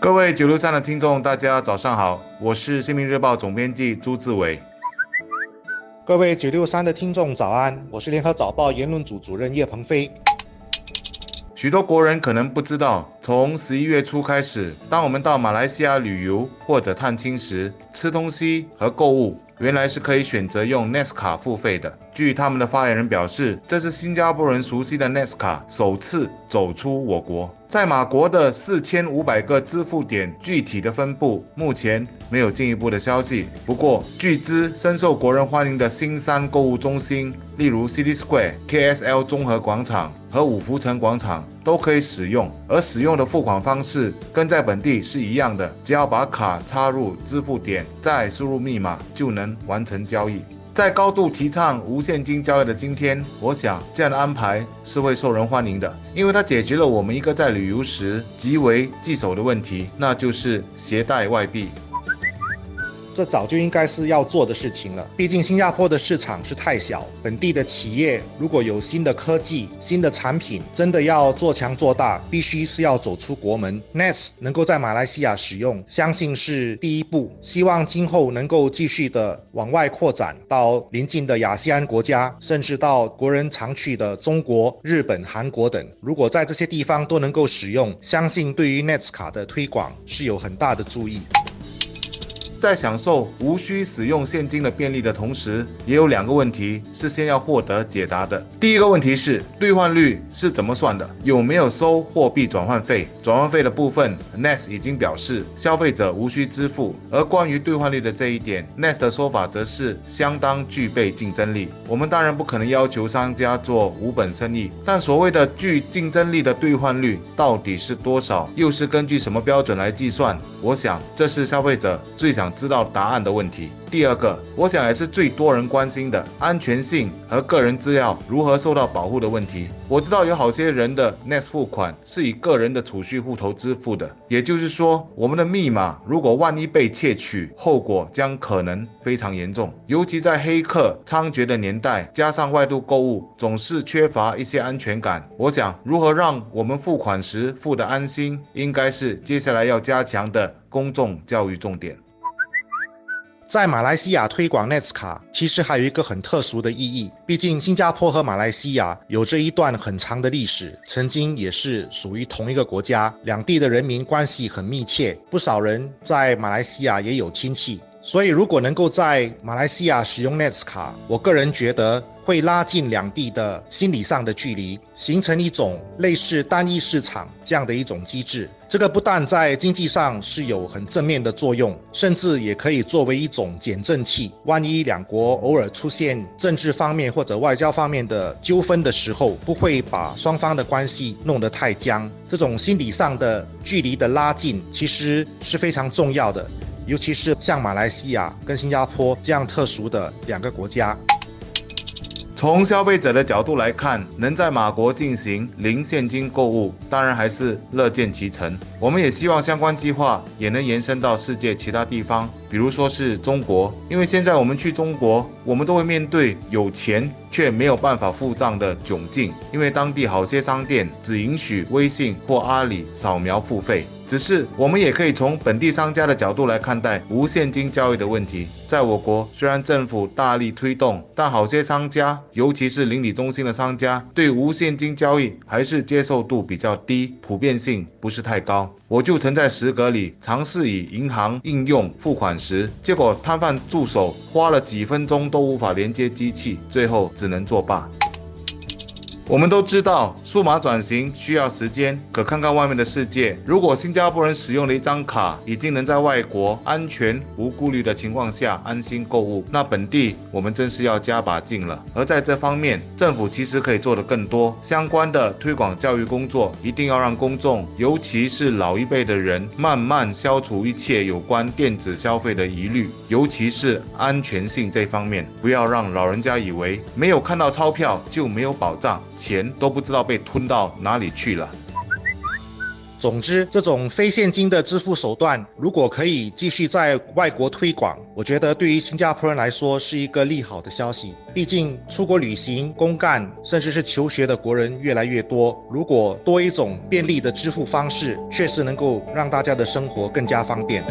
各位九六三的听众，大家早上好，我是《新民日报》总编辑朱志伟。各位九六三的听众早安，我是联合早报言论组主任叶鹏飞。许多国人可能不知道，从十一月初开始，当我们到马来西亚旅游或者探亲时，吃东西和购物。原来是可以选择用 NES 卡付费的。据他们的发言人表示，这是新加坡人熟悉的 NES 卡首次走出我国。在马国的四千五百个支付点具体的分布，目前没有进一步的消息。不过，据知深受国人欢迎的新山购物中心，例如 City Square、KSL 综合广场和五福城广场，都可以使用。而使用的付款方式跟在本地是一样的，只要把卡插入支付点，再输入密码，就能。完成交易，在高度提倡无现金交易的今天，我想这样的安排是会受人欢迎的，因为它解决了我们一个在旅游时极为棘手的问题，那就是携带外币。这早就应该是要做的事情了。毕竟新加坡的市场是太小，本地的企业如果有新的科技、新的产品，真的要做强做大，必须是要走出国门。NETS 能够在马来西亚使用，相信是第一步。希望今后能够继续的往外扩展到邻近的亚细安国家，甚至到国人常去的中国、日本、韩国等。如果在这些地方都能够使用，相信对于 NETS 卡的推广是有很大的注意。在享受无需使用现金的便利的同时，也有两个问题是先要获得解答的。第一个问题是兑换率是怎么算的？有没有收货币转换费？转换费的部分，Nest 已经表示消费者无需支付。而关于兑换率的这一点，Nest 的说法则是相当具备竞争力。我们当然不可能要求商家做无本生意，但所谓的具竞争力的兑换率到底是多少？又是根据什么标准来计算？我想这是消费者最想。知道答案的问题。第二个，我想也是最多人关心的安全性和个人资料如何受到保护的问题。我知道有好些人的 Next 付款是以个人的储蓄户头支付的，也就是说，我们的密码如果万一被窃取，后果将可能非常严重。尤其在黑客猖獗的年代，加上外度购物，总是缺乏一些安全感。我想，如何让我们付款时付得安心，应该是接下来要加强的公众教育重点。在马来西亚推广 NETS 卡，其实还有一个很特殊的意义。毕竟新加坡和马来西亚有着一段很长的历史，曾经也是属于同一个国家，两地的人民关系很密切，不少人在马来西亚也有亲戚。所以，如果能够在马来西亚使用 NETS 卡，我个人觉得会拉近两地的心理上的距离，形成一种类似单一市场这样的一种机制。这个不但在经济上是有很正面的作用，甚至也可以作为一种减震器。万一两国偶尔出现政治方面或者外交方面的纠纷的时候，不会把双方的关系弄得太僵。这种心理上的距离的拉近，其实是非常重要的。尤其是像马来西亚跟新加坡这样特殊的两个国家。从消费者的角度来看，能在马国进行零现金购物，当然还是乐见其成。我们也希望相关计划也能延伸到世界其他地方，比如说是中国，因为现在我们去中国，我们都会面对有钱却没有办法付账的窘境，因为当地好些商店只允许微信或阿里扫描付费。只是我们也可以从本地商家的角度来看待无现金交易的问题。在我国，虽然政府大力推动，但好些商家，尤其是邻里中心的商家，对无现金交易还是接受度比较低，普遍性不是太高。我就曾在食阁里尝试以银行应用付款时，结果摊贩助手花了几分钟都无法连接机器，最后只能作罢。我们都知道，数码转型需要时间。可看看外面的世界，如果新加坡人使用了一张卡已经能在外国安全无顾虑的情况下安心购物，那本地我们真是要加把劲了。而在这方面，政府其实可以做得更多。相关的推广教育工作，一定要让公众，尤其是老一辈的人，慢慢消除一切有关电子消费的疑虑，尤其是安全性这方面，不要让老人家以为没有看到钞票就没有保障。钱都不知道被吞到哪里去了。总之，这种非现金的支付手段，如果可以继续在外国推广，我觉得对于新加坡人来说是一个利好的消息。毕竟出国旅行、公干，甚至是求学的国人越来越多，如果多一种便利的支付方式，确实能够让大家的生活更加方便。